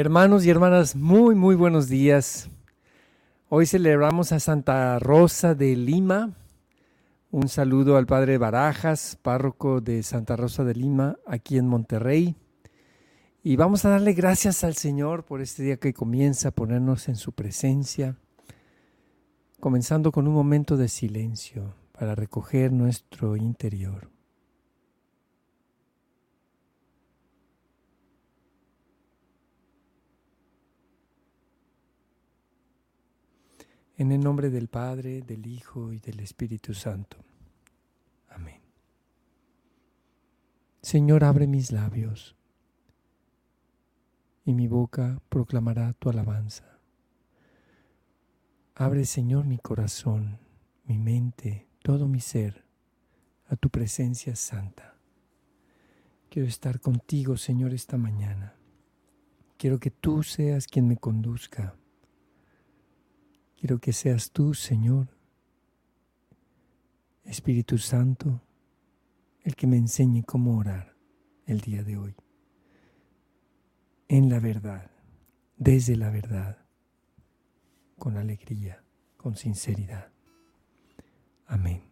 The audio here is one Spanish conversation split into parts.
Hermanos y hermanas, muy, muy buenos días. Hoy celebramos a Santa Rosa de Lima. Un saludo al Padre Barajas, párroco de Santa Rosa de Lima, aquí en Monterrey. Y vamos a darle gracias al Señor por este día que comienza a ponernos en su presencia, comenzando con un momento de silencio para recoger nuestro interior. En el nombre del Padre, del Hijo y del Espíritu Santo. Amén. Señor, abre mis labios y mi boca proclamará tu alabanza. Abre, Señor, mi corazón, mi mente, todo mi ser a tu presencia santa. Quiero estar contigo, Señor, esta mañana. Quiero que tú seas quien me conduzca Quiero que seas tú, Señor, Espíritu Santo, el que me enseñe cómo orar el día de hoy. En la verdad, desde la verdad, con alegría, con sinceridad. Amén.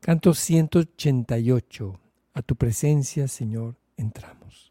Canto 188. A tu presencia, Señor, entramos.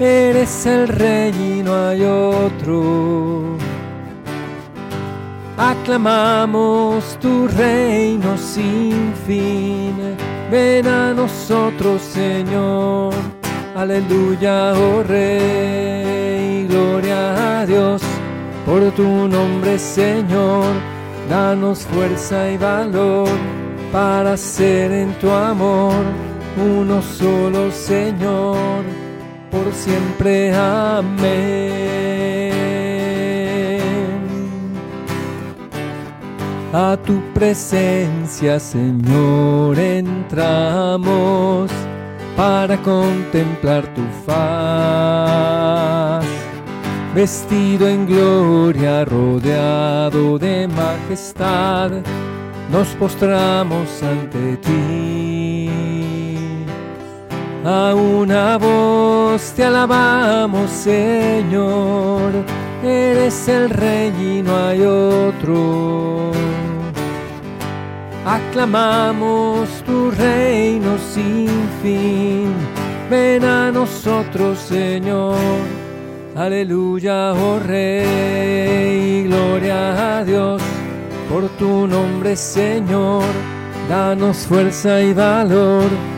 eres el rey y no hay otro. Aclamamos tu reino sin fin, ven a nosotros Señor, aleluya, oh Rey, gloria a Dios, por tu nombre Señor, danos fuerza y valor para ser en tu amor uno solo Señor por siempre. Amén. A tu presencia, Señor, entramos para contemplar tu faz. Vestido en gloria, rodeado de majestad, nos postramos ante ti a una voz te alabamos, Señor, eres el rey y no hay otro. Aclamamos tu reino sin fin, ven a nosotros, Señor. Aleluya, oh Rey, gloria a Dios por tu nombre, Señor. Danos fuerza y valor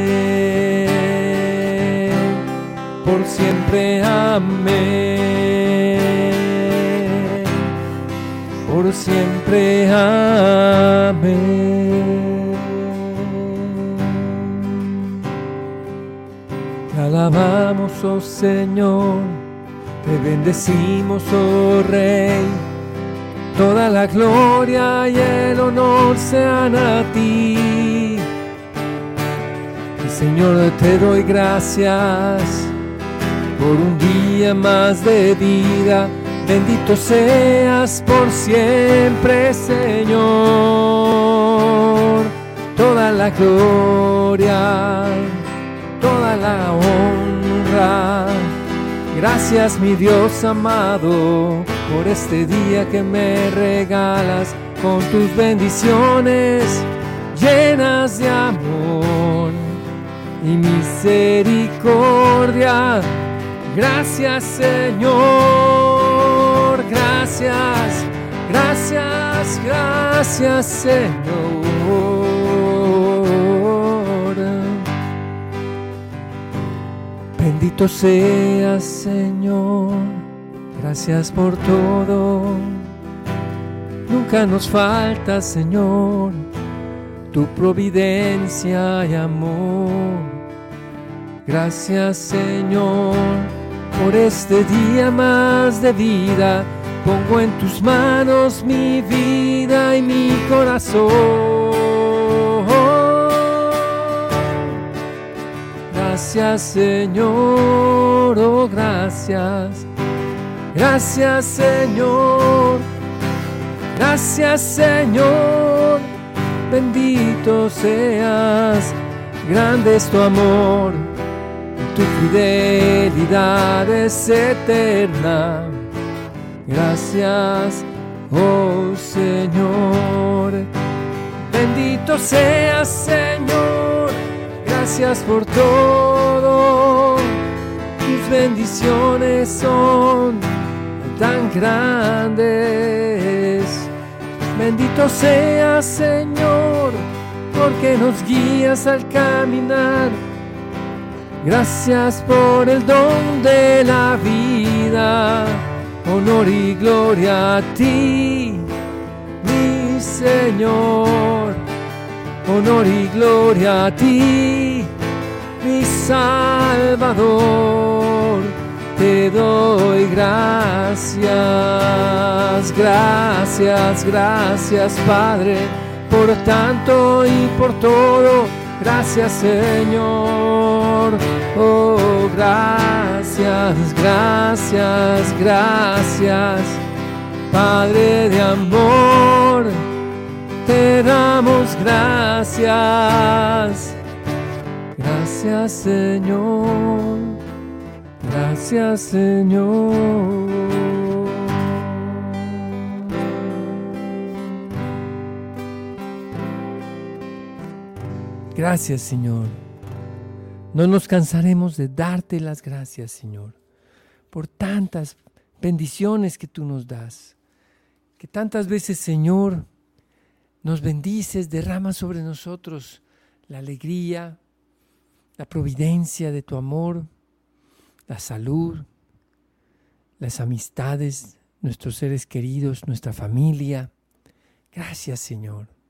por siempre. Amén. Por siempre. Amén. Te alabamos, oh Señor. Te bendecimos, oh Rey. Toda la gloria y el honor sean a ti. Señor, te doy gracias por un día más de vida. Bendito seas por siempre, Señor. Toda la gloria, toda la honra. Gracias, mi Dios amado, por este día que me regalas. con tus bendiciones llenas de amor y misericordia. Gracias Señor, gracias, gracias, gracias Señor. Bendito seas Señor, gracias por todo. Nunca nos falta Señor tu providencia y amor. Gracias Señor por este día más de vida. Pongo en tus manos mi vida y mi corazón. Gracias Señor, oh gracias. Gracias Señor. Gracias Señor bendito seas, grande es tu amor, tu fidelidad es eterna. Gracias, oh Señor, bendito seas Señor, gracias por todo, tus bendiciones son tan grandes Bendito seas Señor, porque nos guías al caminar. Gracias por el don de la vida, honor y gloria a ti, mi Señor. Honor y gloria a ti, mi Salvador te doy gracias, gracias, gracias Padre, por tanto y por todo. Gracias Señor, oh gracias, gracias, gracias, Padre de amor, te damos gracias, gracias Señor. Gracias Señor. Gracias Señor. No nos cansaremos de darte las gracias Señor por tantas bendiciones que tú nos das. Que tantas veces Señor nos bendices, derramas sobre nosotros la alegría, la providencia de tu amor la salud, las amistades, nuestros seres queridos, nuestra familia. Gracias Señor.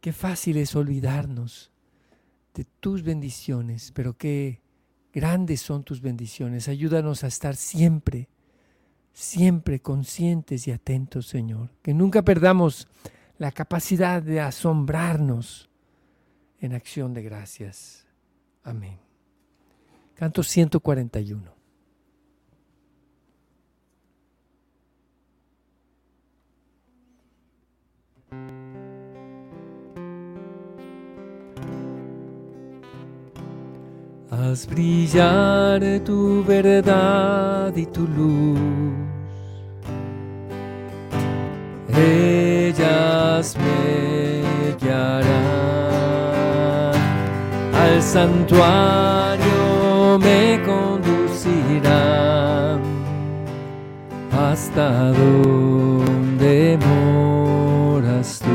Qué fácil es olvidarnos de tus bendiciones, pero qué grandes son tus bendiciones. Ayúdanos a estar siempre, siempre conscientes y atentos, Señor. Que nunca perdamos la capacidad de asombrarnos en acción de gracias. Amén. Canto 141. Haz brillar tu verdad y tu luz. Ellas me guiarán al santuario me conducirá hasta donde moras tú.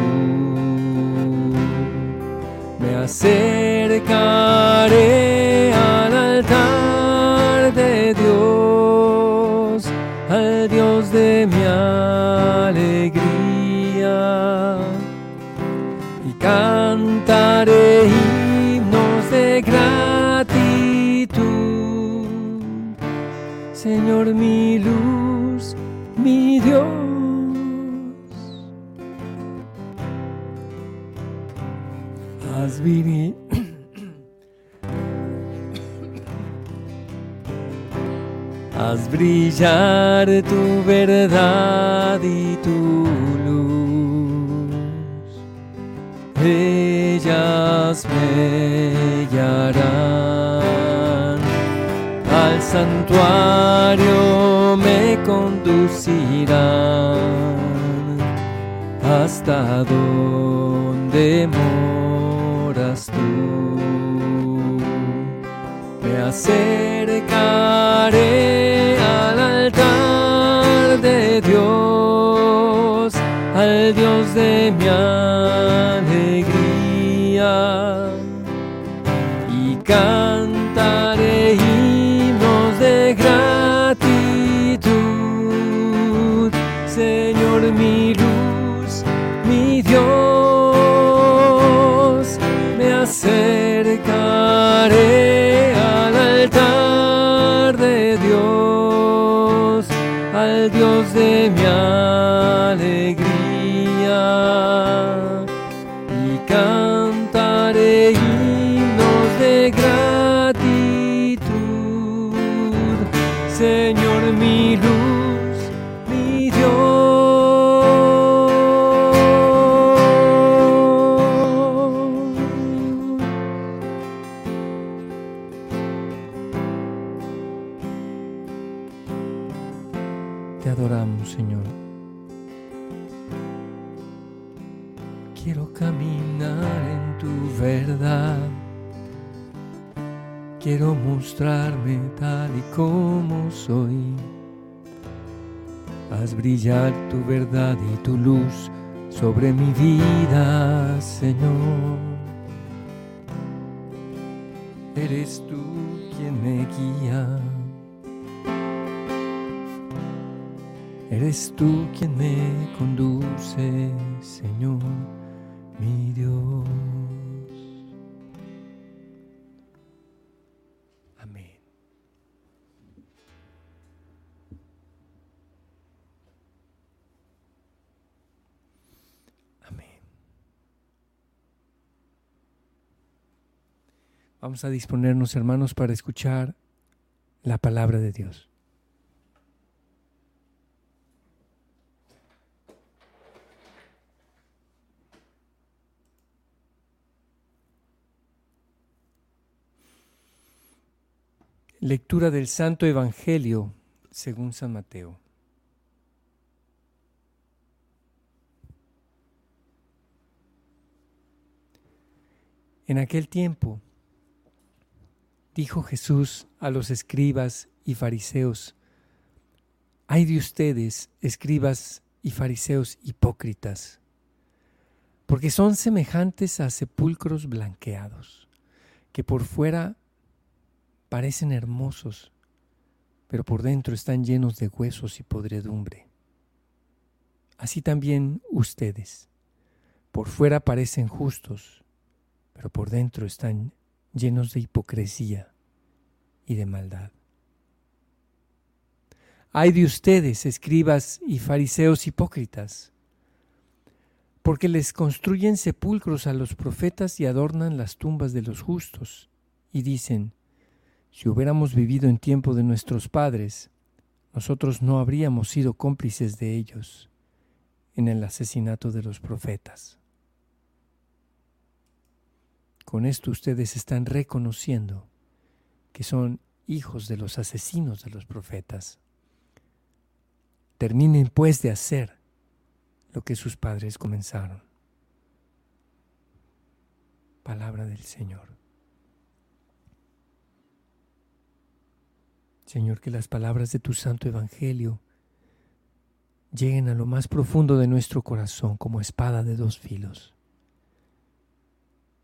Me acercaré Haz vivir. Haz brillar tu verdad y tu luz. Ellas me guiarán al santuario me conducirán hasta moras acercaré al altar de Dios, al Dios de mi alegría. Y al Dios de mi alegría mostrarme tal y como soy. Haz brillar tu verdad y tu luz sobre mi vida, Señor. Eres tú quien me guía. Eres tú quien me conduce, Señor, mi Dios. Vamos a disponernos, hermanos, para escuchar la palabra de Dios. Lectura del Santo Evangelio según San Mateo. En aquel tiempo dijo Jesús a los escribas y fariseos, Ay de ustedes, escribas y fariseos hipócritas, porque son semejantes a sepulcros blanqueados, que por fuera parecen hermosos, pero por dentro están llenos de huesos y podredumbre. Así también ustedes, por fuera parecen justos, pero por dentro están llenos de hipocresía y de maldad. Ay de ustedes, escribas y fariseos hipócritas, porque les construyen sepulcros a los profetas y adornan las tumbas de los justos, y dicen, si hubiéramos vivido en tiempo de nuestros padres, nosotros no habríamos sido cómplices de ellos en el asesinato de los profetas. Con esto ustedes están reconociendo que son hijos de los asesinos de los profetas. Terminen pues de hacer lo que sus padres comenzaron. Palabra del Señor. Señor, que las palabras de tu santo Evangelio lleguen a lo más profundo de nuestro corazón como espada de dos filos,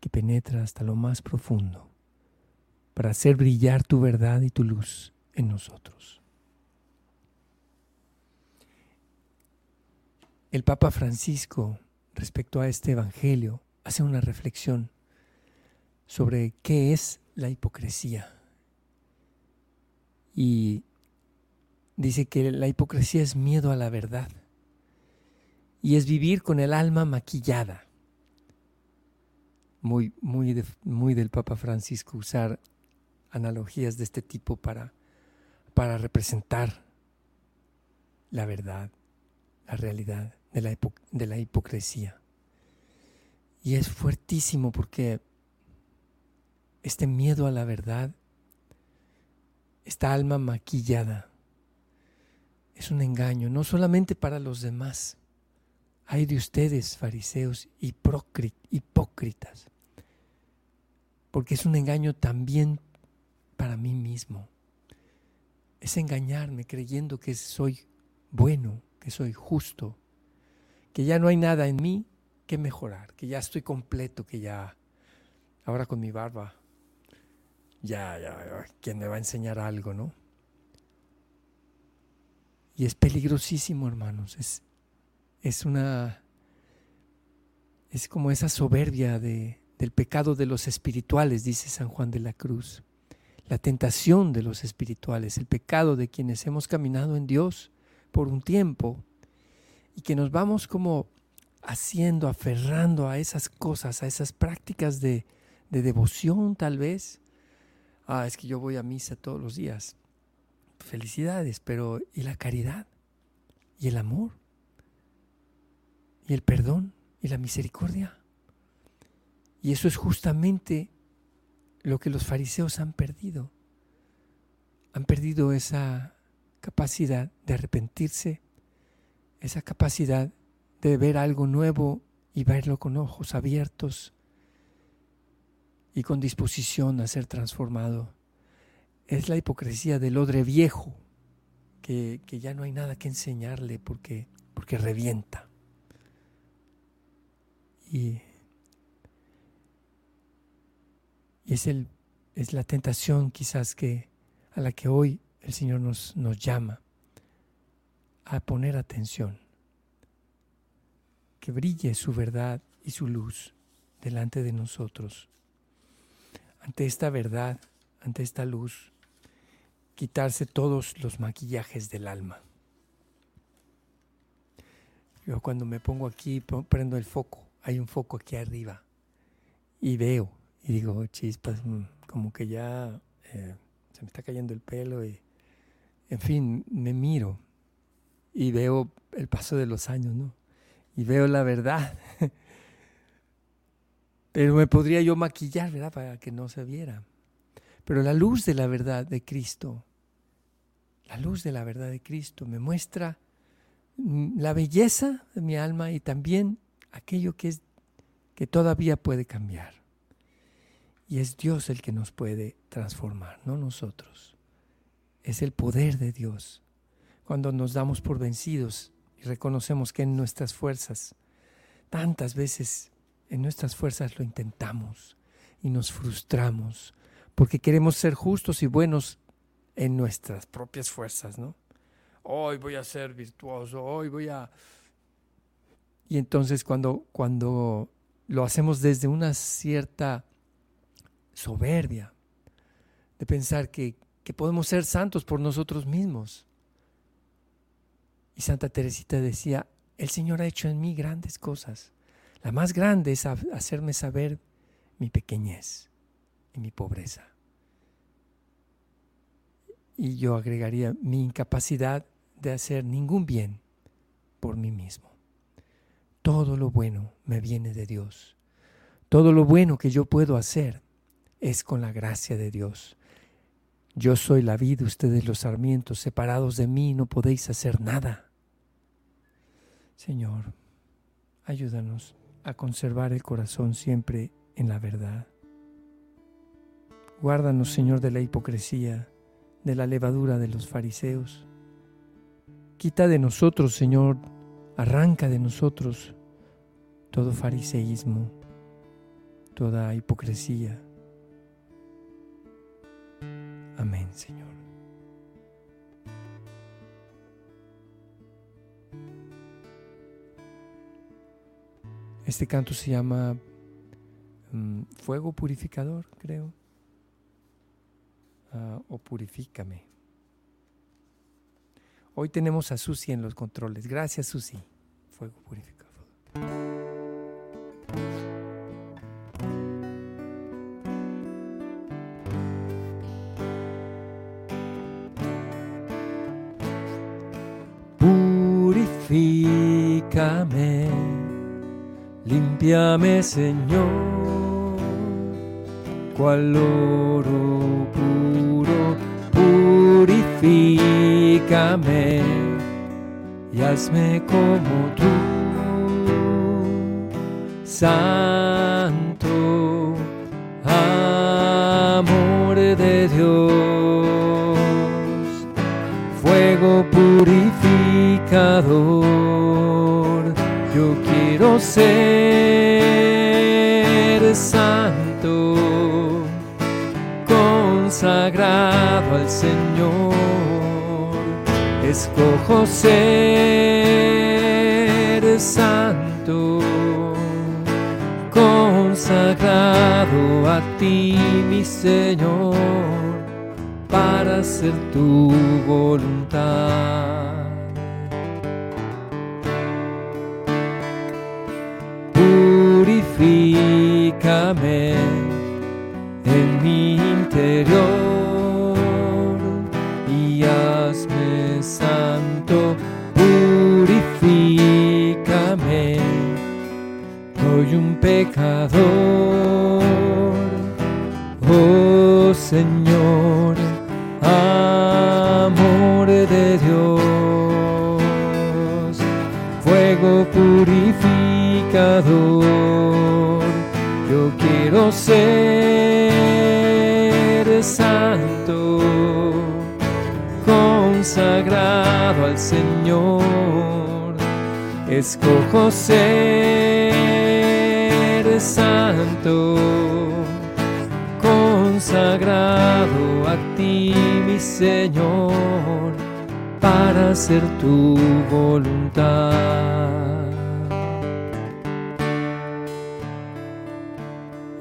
que penetra hasta lo más profundo para hacer brillar tu verdad y tu luz en nosotros. El Papa Francisco, respecto a este Evangelio, hace una reflexión sobre qué es la hipocresía. Y dice que la hipocresía es miedo a la verdad y es vivir con el alma maquillada. Muy, muy, muy del Papa Francisco usar analogías de este tipo para, para representar la verdad, la realidad de la, de la hipocresía. Y es fuertísimo porque este miedo a la verdad, esta alma maquillada, es un engaño, no solamente para los demás, Hay de ustedes, fariseos hipócritas, porque es un engaño también para mí mismo. Es engañarme creyendo que soy bueno, que soy justo, que ya no hay nada en mí que mejorar, que ya estoy completo, que ya ahora con mi barba, ya, ya, ¿quién me va a enseñar algo, no? Y es peligrosísimo, hermanos. Es, es una. Es como esa soberbia de, del pecado de los espirituales, dice San Juan de la Cruz. La tentación de los espirituales, el pecado de quienes hemos caminado en Dios por un tiempo y que nos vamos como haciendo, aferrando a esas cosas, a esas prácticas de, devoción tal vez. Ah, es que yo voy a misa todos los días. Felicidades, pero ¿y la caridad? ¿Y el amor? ¿Y el perdón? ¿Y la misericordia? Y eso es justamente lo que los fariseos han perdido. Han perdido esa capacidad de arrepentirse, esa capacidad de ver algo nuevo y verlo con ojos abiertos y con disposición a ser transformado. Es la hipocresía del odre viejo, que, ya no hay nada que enseñarle porque, porque revienta. Y, es, el, es la tentación quizás que, a la que hoy el Señor nos, nos llama a poner atención que brille su verdad y su luz delante de nosotros. Ante esta verdad, ante esta luz, quitarse todos los maquillajes del alma. Yo cuando me pongo aquí, prendo el foco, hay un foco aquí arriba y veo y digo, chispas, mm, como que ya eh, se me está cayendo el pelo y, en fin, me miro y veo el paso de los años, ¿no? y veo la verdad. Pero me podría yo maquillar, ¿verdad? Para que no se viera. Pero la luz de la verdad de Cristo, la luz de la verdad de Cristo me muestra mm, la belleza de mi alma y también aquello que es que todavía puede cambiar. Y es Dios el que nos puede transformar, no nosotros. Es el poder de Dios. Cuando nos damos por vencidos, y reconocemos que en nuestras fuerzas, tantas veces en nuestras fuerzas lo intentamos y nos frustramos porque queremos ser justos y buenos en nuestras propias fuerzas, ¿no? Hoy voy a ser virtuoso, hoy voy a... Y entonces cuando, cuando lo hacemos desde una cierta soberbia, de pensar que, que podemos ser santos por nosotros mismos, y Santa Teresita decía, el Señor ha hecho en mí grandes cosas. La más grande es hacerme saber mi pequeñez y mi pobreza. Y yo agregaría mi incapacidad de hacer ningún bien por mí mismo. Todo lo bueno me viene de Dios. Todo lo bueno que yo puedo hacer es con la gracia de Dios. Yo soy la vida, ustedes los sarmientos, separados de mí no podéis hacer nada. Señor, ayúdanos a conservar el corazón siempre en la verdad. Guárdanos, Señor, de la hipocresía, de la levadura de los fariseos. Quita de nosotros, Señor, arranca de nosotros todo fariseísmo, toda hipocresía. Amén, Señor. Este canto se llama mm, Fuego Purificador, creo. Ah, o Purifícame. Hoy tenemos a Susi en los controles. Gracias, Susi. Fuego Purificador. Purifícame Límpiame, Señor, cual oro puro, purifícame y hazme como tú. Santo, amor de Dios, fuego purificador, yo quiero ser santo, consagrado al Señor, escojo ser santo a ti, mi Señor, para hacer tu voluntad. Purifícame en mi interior y hazme santo. Purifícame soy un pecador. Quiero ser santo, consagrado al Señor. Escojo ser santo, consagrado a ti, mi Señor, para hacer tu voluntad.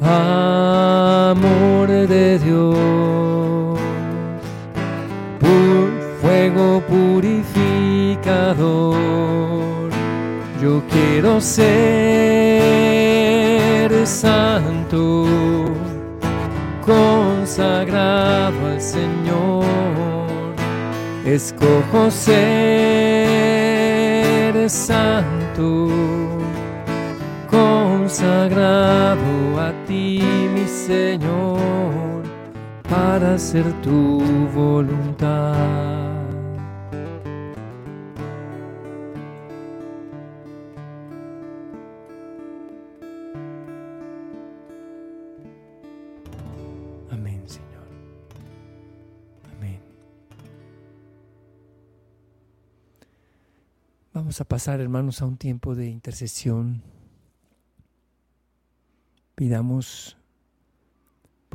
Amor de Dios, pur fuego purificador, yo quiero ser santo, consagrado al Señor. Escojo ser santo, consagrado Señor, para hacer tu voluntad. Amén, Señor. Amén. Vamos a pasar, hermanos, a un tiempo de intercesión. Pidamos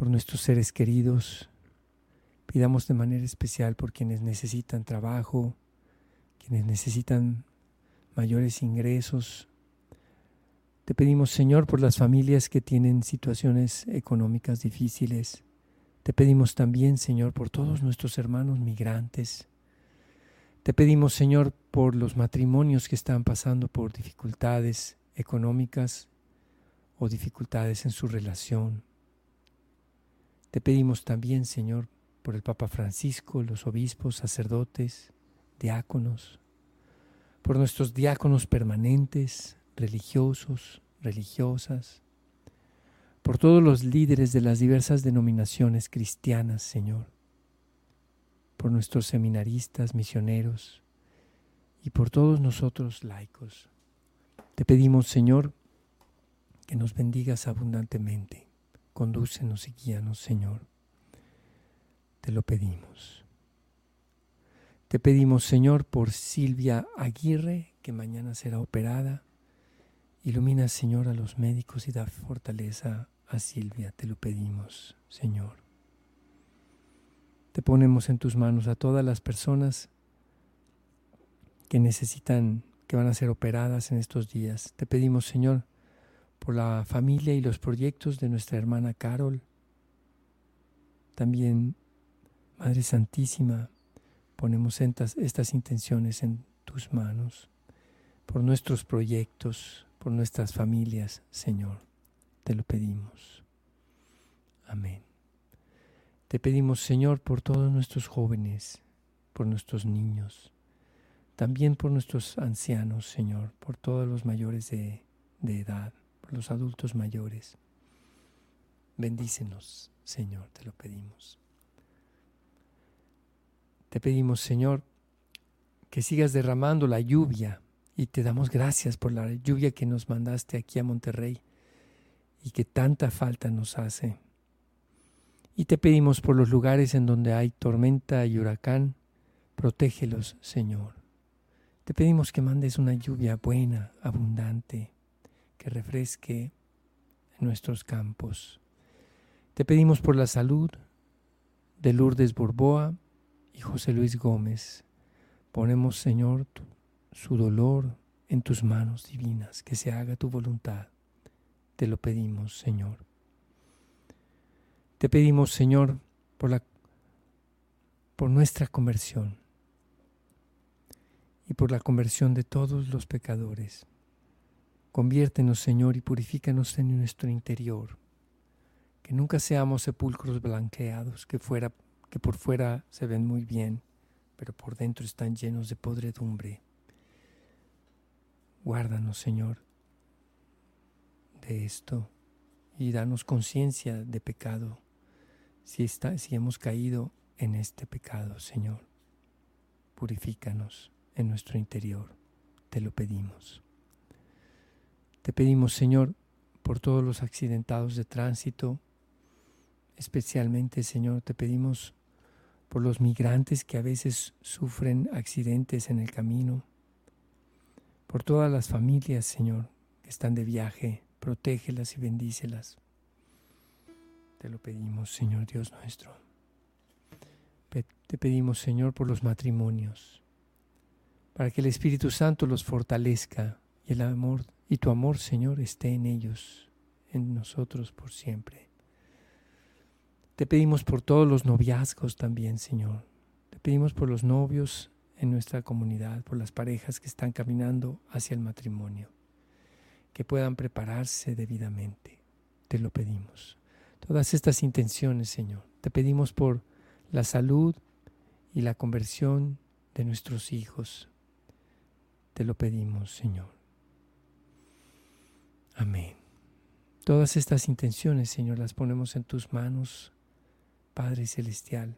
por nuestros seres queridos. Pidamos de manera especial por quienes necesitan trabajo, quienes necesitan mayores ingresos. Te pedimos, Señor, por las familias que tienen situaciones económicas difíciles. Te pedimos también, Señor, por todos nuestros hermanos migrantes. Te pedimos, Señor, por los matrimonios que están pasando por dificultades económicas o dificultades en su relación. Te pedimos también, Señor, por el Papa Francisco, los obispos, sacerdotes, diáconos, por nuestros diáconos permanentes, religiosos, religiosas, por todos los líderes de las diversas denominaciones cristianas, Señor, por nuestros seminaristas, misioneros y por todos nosotros laicos. Te pedimos, Señor, que nos bendigas abundantemente. Condúcenos y guíanos, Señor. Te lo pedimos. Te pedimos, Señor, por Silvia Aguirre, que mañana será operada. Ilumina, Señor, a los médicos y da fortaleza a Silvia. Te lo pedimos, Señor. Te ponemos en tus manos a todas las personas que necesitan, que van a ser operadas en estos días. Te pedimos, Señor, por la familia y los proyectos de nuestra hermana Carol. También, Madre Santísima, ponemos estas, estas intenciones en tus manos, por nuestros proyectos, por nuestras familias, Señor. Te lo pedimos. Amén. Te pedimos, Señor, por todos nuestros jóvenes, por nuestros niños, también por nuestros ancianos, Señor, por todos los mayores de, de edad, los adultos mayores. Bendícenos, Señor, te lo pedimos. Te pedimos, Señor, que sigas derramando la lluvia y te damos gracias por la lluvia que nos mandaste aquí a Monterrey. y que tanta falta nos hace. Y te pedimos por los lugares en donde hay tormenta y huracán, protégelos, Señor. Te pedimos que mandes una lluvia buena, abundante, que refresque nuestros campos. Te pedimos por la salud de Lourdes Borboa y José Luis Gómez. Ponemos, Señor, su dolor en tus manos divinas, que se haga tu voluntad. Te lo pedimos, Señor. Te pedimos, Señor, por, la, por nuestra conversión y por la conversión de todos los pecadores. Conviértenos, Señor, y purifícanos en nuestro interior. Que nunca seamos sepulcros blanqueados, que, fuera, que por fuera se ven muy bien, pero por dentro están llenos de podredumbre. Guárdanos, Señor, de esto y danos conciencia de pecado si, si hemos caído en este pecado, Señor. Purifícanos en nuestro interior, te lo pedimos. Te pedimos, Señor, por todos los accidentados de tránsito, especialmente, Señor, te pedimos por los migrantes que a veces sufren accidentes en el camino, por todas las familias, Señor, que están de viaje, protégelas y bendícelas. Te lo pedimos, Señor Dios nuestro. Te pedimos, Señor, por los matrimonios, para que el Espíritu Santo los fortalezca y el amor y tu amor, Señor, esté en ellos, en nosotros por siempre. Te pedimos por todos los noviazgos también, Señor. Te pedimos por los novios en nuestra comunidad, por las parejas que están caminando hacia el matrimonio, que puedan prepararse debidamente. Te lo pedimos todas estas intenciones, Señor. Te pedimos por la salud y la conversión de nuestros hijos. Te lo pedimos, Señor. Amén. Todas estas intenciones, Señor, las ponemos en tus manos, Padre Celestial.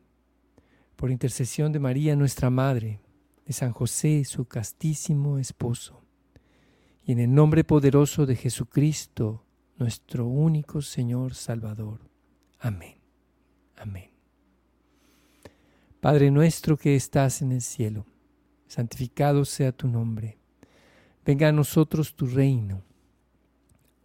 Por intercesión de María, nuestra Madre, de San José, su castísimo esposo, y en el nombre poderoso de Jesucristo, nuestro único Señor Salvador. Amén. Amén. Padre nuestro que estás en el cielo, santificado sea tu nombre. Venga a nosotros tu reino.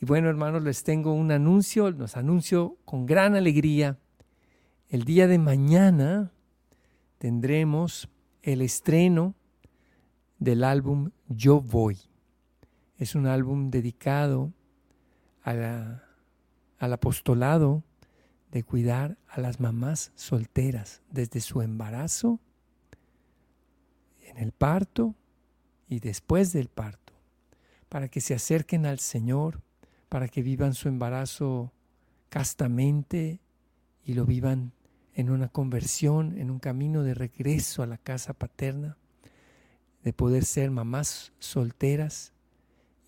Y bueno, hermanos, les tengo un anuncio, los anuncio con gran alegría. El día de mañana tendremos el estreno del álbum Yo Voy. Es un álbum dedicado al apostolado de cuidar a las mamás solteras desde su embarazo, en el parto y después del parto, para que se acerquen al Señor, para que vivan su embarazo castamente y lo vivan en una conversión, en un camino de regreso a la casa paterna, de poder ser mamás solteras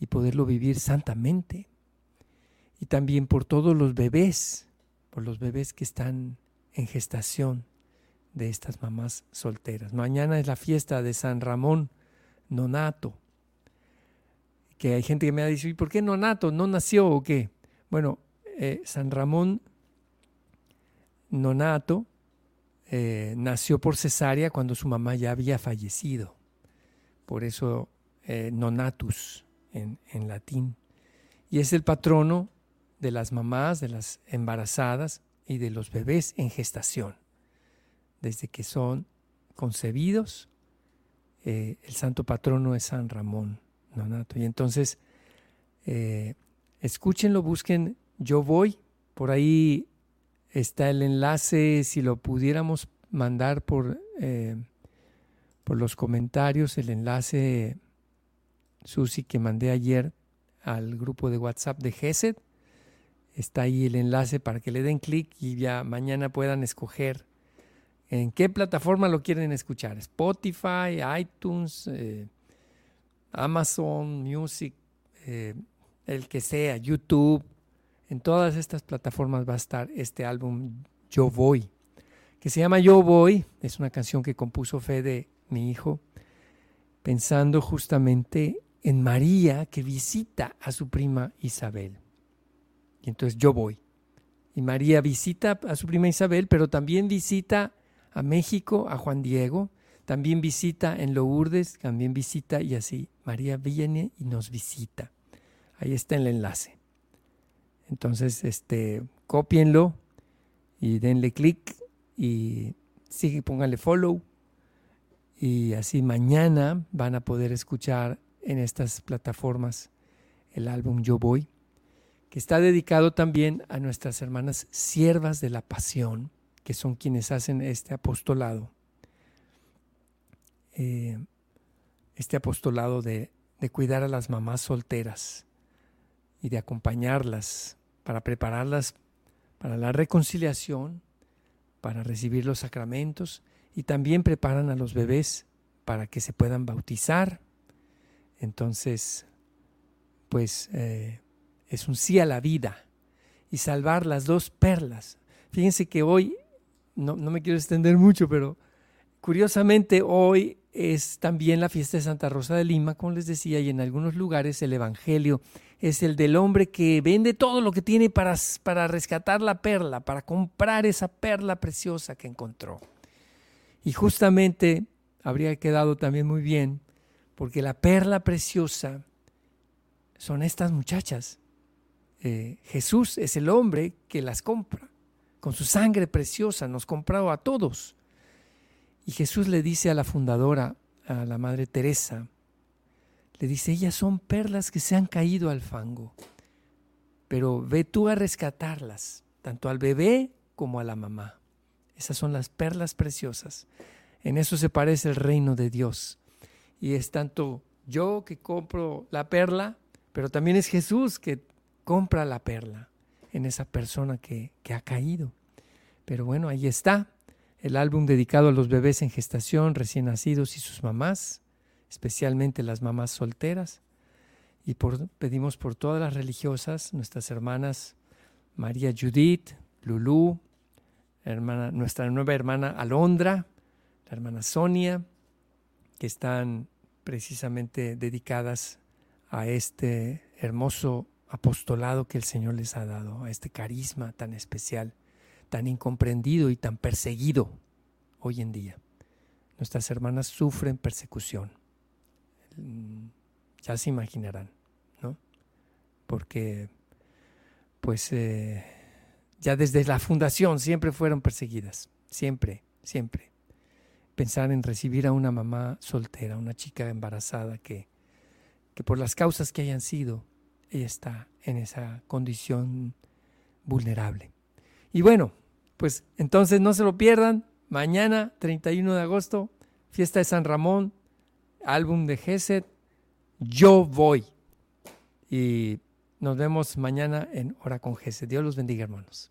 y poderlo vivir santamente y también por todos los bebés, por los bebés que están en gestación de estas mamás solteras. Mañana es la fiesta de San Ramón Nonato, que hay gente que me ha dicho, ¿y por qué Nonato? ¿No nació o qué? Bueno, eh, San Ramón Nonato eh, nació por cesárea cuando su mamá ya había fallecido. Por eso eh, Nonatus en, latín. Y es el patrono de las mamás, de las embarazadas y de los bebés en gestación, desde que son concebidos. El santo patrono es San Ramón Nonato. Y entonces, eh, escúchenlo, busquen Yo Voy. Por ahí está el enlace, si lo pudiéramos mandar por, eh, por los comentarios, el enlace, Susi, que mandé ayer al grupo de WhatsApp de GESED. Está ahí el enlace para que le den clic y ya mañana puedan escoger en qué plataforma lo quieren escuchar. Spotify, iTunes, eh, Amazon Music, eh, el que sea, YouTube. En todas estas plataformas va a estar este álbum Yo Voy, que se llama Yo Voy. Es una canción que compuso Fede, mi hijo, pensando justamente en María que visita a su prima Isabel. Y entonces yo voy. Y María visita a su prima Isabel, pero también visita a México, a Juan Diego, también visita en Lourdes, también visita y así. María viene y nos visita. Ahí está el enlace. Entonces, este, cópienlo y denle clic y sigue, pónganle follow. Y así mañana van a poder escuchar en estas plataformas el álbum Yo Voy, que está dedicado también a nuestras hermanas siervas de la pasión, que son quienes hacen este apostolado, eh, este apostolado de, de cuidar a las mamás solteras y de acompañarlas para prepararlas para la reconciliación, para recibir los sacramentos y también preparan a los bebés para que se puedan bautizar entonces, pues eh, es un sí a la vida y salvar las dos perlas. Fíjense que hoy, no, no me quiero extender mucho, pero curiosamente hoy es también la fiesta de Santa Rosa de Lima, como les decía, y en algunos lugares el Evangelio es el del hombre que vende todo lo que tiene para, para rescatar la perla, para comprar esa perla preciosa que encontró. Y justamente habría quedado también muy bien porque la perla preciosa son estas muchachas. Eh, Jesús es el hombre que las compra. Con su sangre preciosa nos comprado a todos. Y Jesús le dice a la fundadora, a la Madre Teresa, le dice, ellas son perlas que se han caído al fango, pero ve tú a rescatarlas, tanto al bebé como a la mamá. Esas son las perlas preciosas. En eso se parece el reino de Dios y es tanto yo que compro la perla, pero también es Jesús que compra la perla en esa persona que, ha caído. Pero bueno, ahí está el álbum dedicado a los bebés en gestación, recién nacidos y sus mamás, especialmente las mamás solteras. Y pedimos por todas las religiosas, nuestras hermanas María Judith, Lulú, hermana, nuestra nueva hermana Alondra, la hermana Sonia, que están precisamente dedicadas a este hermoso apostolado que el Señor les ha dado, a este carisma tan especial, tan incomprendido y tan perseguido hoy en día. Nuestras hermanas sufren persecución. Mm, ya se imaginarán, ¿no? Porque, pues, eh, ya desde la fundación siempre fueron perseguidas, siempre, siempre pensar en recibir a una mamá soltera, una chica embarazada que, que por las causas que hayan sido, ella está en esa condición vulnerable. Y bueno, pues entonces no se lo pierdan. Mañana, 31 de agosto, fiesta de San Ramón, álbum de Geset, Yo Voy. Y nos vemos mañana en Hora con Geset. Dios los bendiga, hermanos.